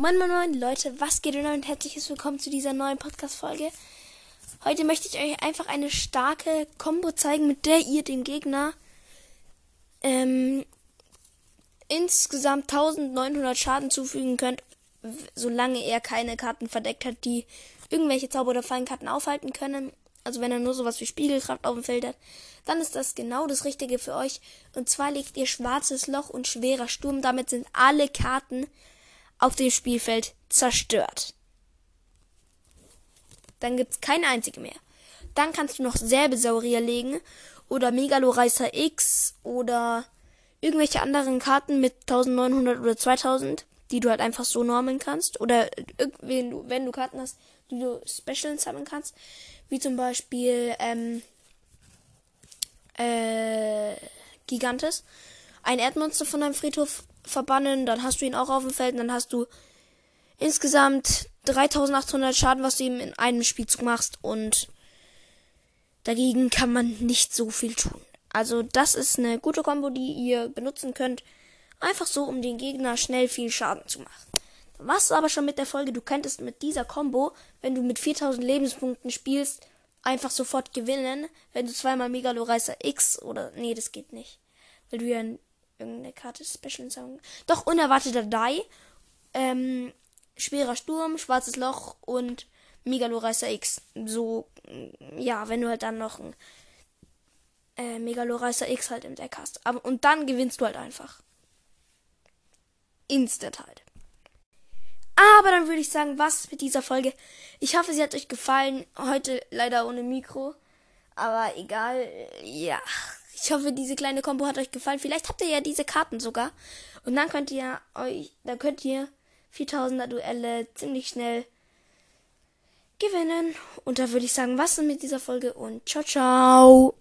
Moin, moin, moin, Leute, was geht denn und herzliches Willkommen zu dieser neuen Podcast-Folge. Heute möchte ich euch einfach eine starke Combo zeigen, mit der ihr dem Gegner ähm, insgesamt 1900 Schaden zufügen könnt, solange er keine Karten verdeckt hat, die irgendwelche Zauber- oder Fallenkarten aufhalten können. Also wenn er nur sowas wie Spiegelkraft auf dem Feld hat, dann ist das genau das Richtige für euch. Und zwar legt ihr Schwarzes Loch und Schwerer Sturm. Damit sind alle Karten auf dem Spielfeld zerstört. Dann gibt's keine einzige mehr. Dann kannst du noch Säbesaurier legen oder Megaloreißer X oder irgendwelche anderen Karten mit 1900 oder 2000, die du halt einfach so normeln kannst. Oder wenn du, wenn du Karten hast, die du Special sammeln kannst. Wie zum Beispiel ähm, äh, Gigantes. Ein Erdmonster von deinem Friedhof verbannen, dann hast du ihn auch auf dem Feld, und dann hast du insgesamt 3800 Schaden, was du ihm in einem Spielzug machst und dagegen kann man nicht so viel tun. Also das ist eine gute Kombo, die ihr benutzen könnt, einfach so, um den Gegner schnell viel Schaden zu machen. Was aber schon mit der Folge, du könntest mit dieser Combo, wenn du mit 4000 Lebenspunkten spielst, einfach sofort gewinnen, wenn du zweimal Megaloreißer X oder nee, das geht nicht, weil du ja irgendeine Karte Special sagen. Doch, unerwarteter Die. Ähm, schwerer Sturm, schwarzes Loch und Megaloreißer X. So, ja, wenn du halt dann noch ein äh, Megaloreißer X halt im Deck hast. Aber, und dann gewinnst du halt einfach. Instant halt. Aber dann würde ich sagen, was mit dieser Folge. Ich hoffe, sie hat euch gefallen. Heute leider ohne Mikro. Aber egal. Ja. Ich hoffe, diese kleine Combo hat euch gefallen. Vielleicht habt ihr ja diese Karten sogar. Und dann könnt ihr euch, dann könnt ihr 4000er Duelle ziemlich schnell gewinnen. Und da würde ich sagen, was denn mit dieser Folge und ciao, ciao.